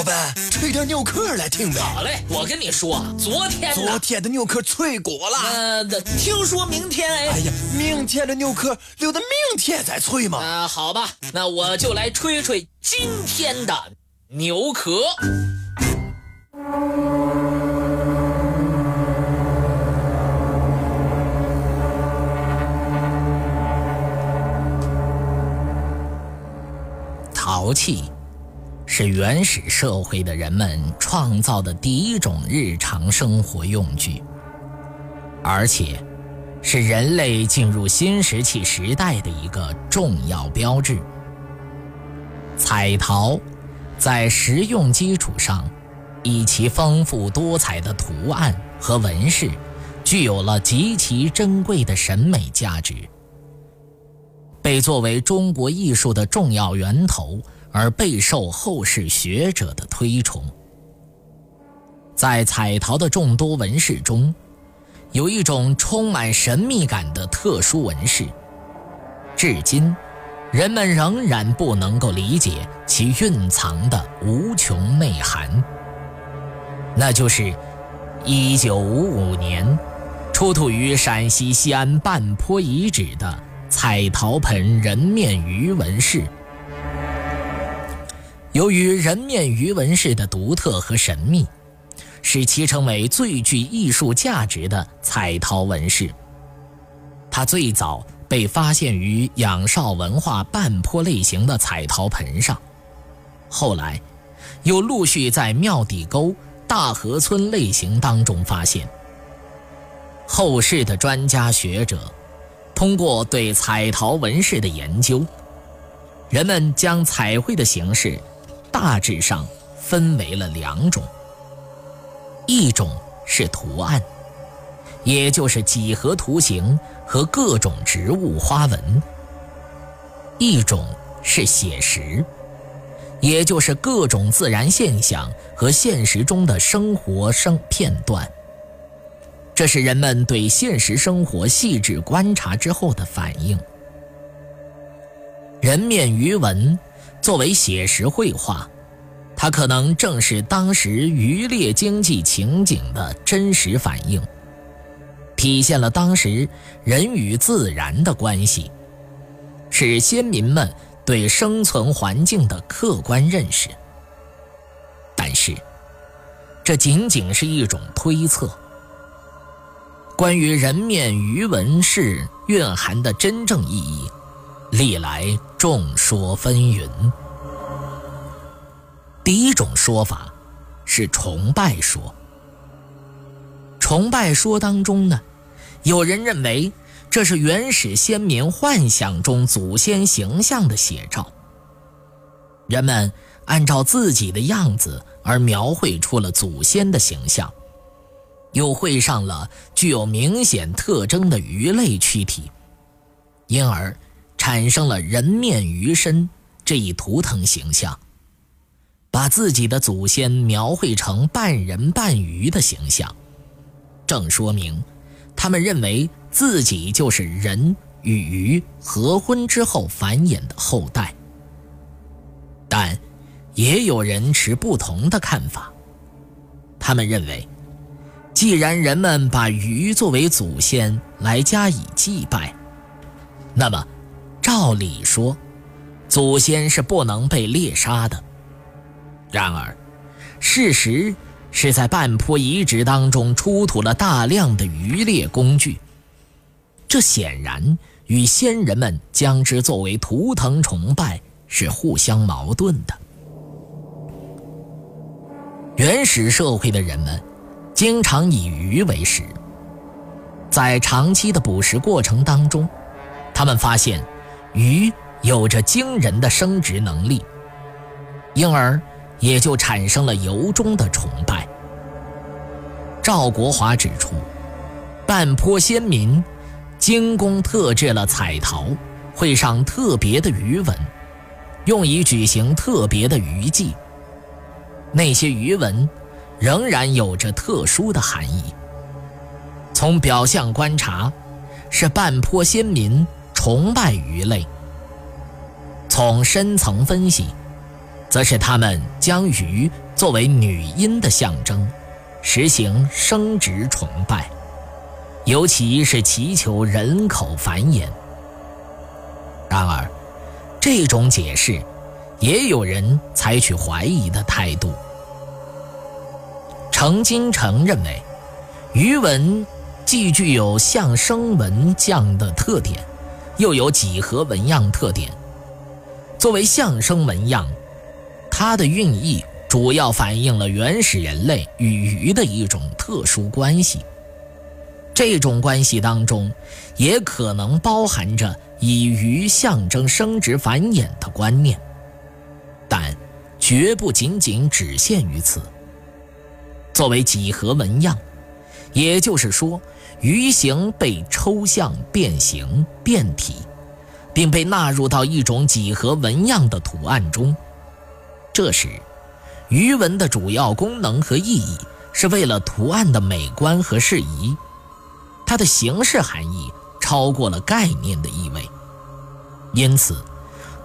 老板，吹点牛壳来听呗。好嘞，我跟你说，昨天昨天的牛壳脆过了。呃，听说明天哎。哎呀，明天的牛壳留到明天再吹嘛。啊，好吧，那我就来吹吹今天的牛壳。陶器是原始社会的人们创造的第一种日常生活用具，而且是人类进入新石器时代的一个重要标志。彩陶在实用基础上，以其丰富多彩的图案和纹饰，具有了极其珍贵的审美价值。被作为中国艺术的重要源头而备受后世学者的推崇。在彩陶的众多纹饰中，有一种充满神秘感的特殊纹饰，至今人们仍然不能够理解其蕴藏的无穷内涵。那就是1955年出土于陕西西安半坡遗址的。彩陶盆人面鱼纹饰，由于人面鱼纹饰的独特和神秘，使其成为最具艺术价值的彩陶纹饰。它最早被发现于仰韶文化半坡类型的彩陶盆上，后来又陆续在庙底沟、大河村类型当中发现。后世的专家学者。通过对彩陶纹饰的研究，人们将彩绘的形式大致上分为了两种：一种是图案，也就是几何图形和各种植物花纹；一种是写实，也就是各种自然现象和现实中的生活生片段。这是人们对现实生活细致观察之后的反应。人面鱼纹作为写实绘画，它可能正是当时渔猎经济情景的真实反应，体现了当时人与自然的关系，是先民们对生存环境的客观认识。但是，这仅仅是一种推测。关于人面鱼纹饰蕴含的真正意义，历来众说纷纭。第一种说法是崇拜说。崇拜说当中呢，有人认为这是原始先民幻想中祖先形象的写照。人们按照自己的样子而描绘出了祖先的形象。又绘上了具有明显特征的鱼类躯体，因而产生了人面鱼身这一图腾形象，把自己的祖先描绘成半人半鱼的形象，正说明他们认为自己就是人与鱼合婚之后繁衍的后代。但也有人持不同的看法，他们认为。既然人们把鱼作为祖先来加以祭拜，那么照理说，祖先是不能被猎杀的。然而，事实是在半坡遗址当中出土了大量的渔猎工具，这显然与先人们将之作为图腾崇拜是互相矛盾的。原始社会的人们。经常以鱼为食，在长期的捕食过程当中，他们发现鱼有着惊人的生殖能力，因而也就产生了由衷的崇拜。赵国华指出，半坡先民精工特制了彩陶，绘上特别的鱼纹，用以举行特别的鱼祭。那些鱼纹。仍然有着特殊的含义。从表象观察，是半坡先民崇拜鱼类；从深层分析，则是他们将鱼作为女阴的象征，实行生殖崇拜，尤其是祈求人口繁衍。然而，这种解释也有人采取怀疑的态度。程金城认为，鱼纹既具有象声纹样的特点，又有几何纹样特点。作为象声纹样，它的寓意主要反映了原始人类与鱼的一种特殊关系。这种关系当中，也可能包含着以鱼象征生殖繁衍的观念，但绝不仅仅只限于此。作为几何纹样，也就是说，鱼形被抽象变形变体，并被纳入到一种几何纹样的图案中。这时，鱼纹的主要功能和意义是为了图案的美观和适宜，它的形式含义超过了概念的意味。因此，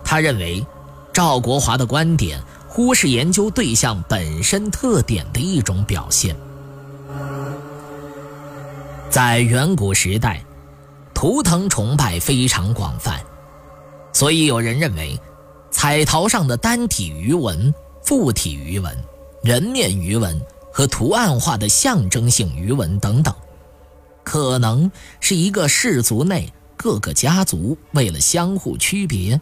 他认为赵国华的观点。忽视研究对象本身特点的一种表现。在远古时代，图腾崇拜非常广泛，所以有人认为，彩陶上的单体鱼纹、复体鱼纹、人面鱼纹和图案化的象征性鱼纹等等，可能是一个氏族内各个家族为了相互区别。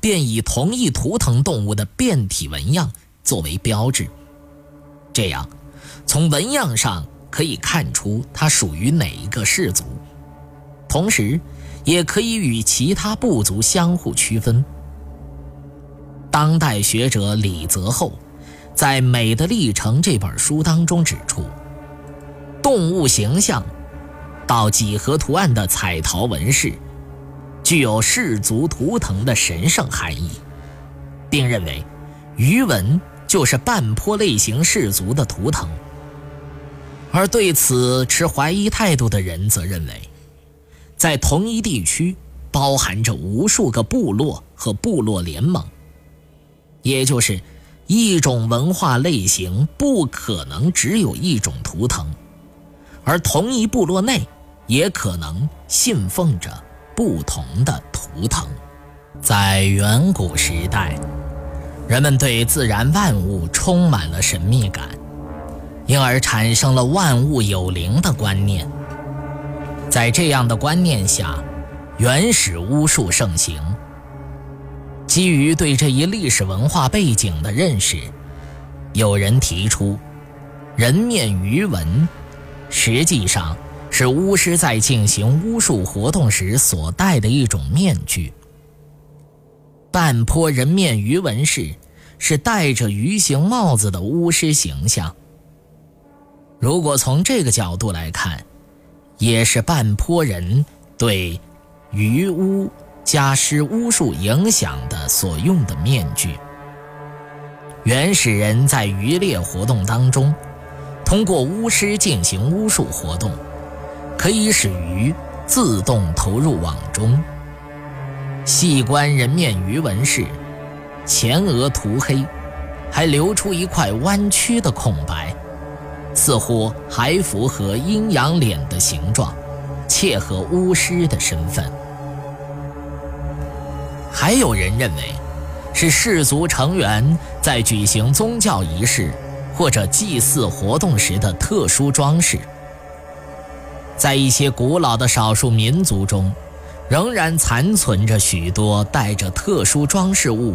便以同一图腾动物的变体纹样作为标志，这样从纹样上可以看出它属于哪一个氏族，同时也可以与其他部族相互区分。当代学者李泽厚在《美的历程》这本书当中指出，动物形象到几何图案的彩陶纹饰。具有氏族图腾的神圣含义，并认为鱼纹就是半坡类型氏族的图腾。而对此持怀疑态度的人则认为，在同一地区包含着无数个部落和部落联盟，也就是一种文化类型不可能只有一种图腾，而同一部落内也可能信奉着。不同的图腾，在远古时代，人们对自然万物充满了神秘感，因而产生了万物有灵的观念。在这样的观念下，原始巫术盛行。基于对这一历史文化背景的认识，有人提出，人面鱼纹实际上。是巫师在进行巫术活动时所戴的一种面具。半坡人面鱼纹饰是戴着鱼形帽子的巫师形象。如果从这个角度来看，也是半坡人对鱼巫加施巫术影响的所用的面具。原始人在渔猎活动当中，通过巫师进行巫术活动。可以使鱼自动投入网中。细观人面鱼纹饰，前额涂黑，还留出一块弯曲的空白，似乎还符合阴阳脸的形状，切合巫师的身份。还有人认为，是氏族成员在举行宗教仪式或者祭祀活动时的特殊装饰。在一些古老的少数民族中，仍然残存着许多带着特殊装饰物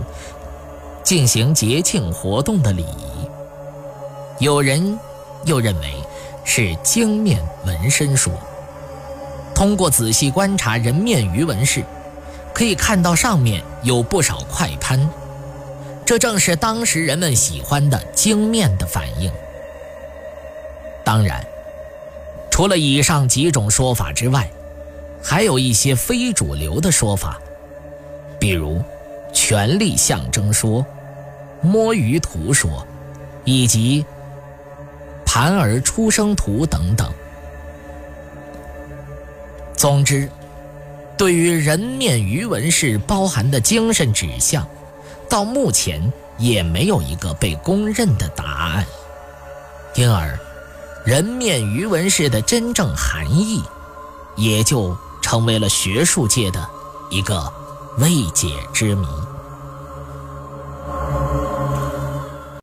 进行节庆活动的礼仪。有人又认为是经面纹身说。通过仔细观察人面鱼纹饰，可以看到上面有不少块斑，这正是当时人们喜欢的经面的反应。当然。除了以上几种说法之外，还有一些非主流的说法，比如权力象征说、摸鱼图说，以及盘儿出生图等等。总之，对于人面鱼纹饰包含的精神指向，到目前也没有一个被公认的答案，因而人面鱼纹氏的真正含义，也就成为了学术界的一个未解之谜。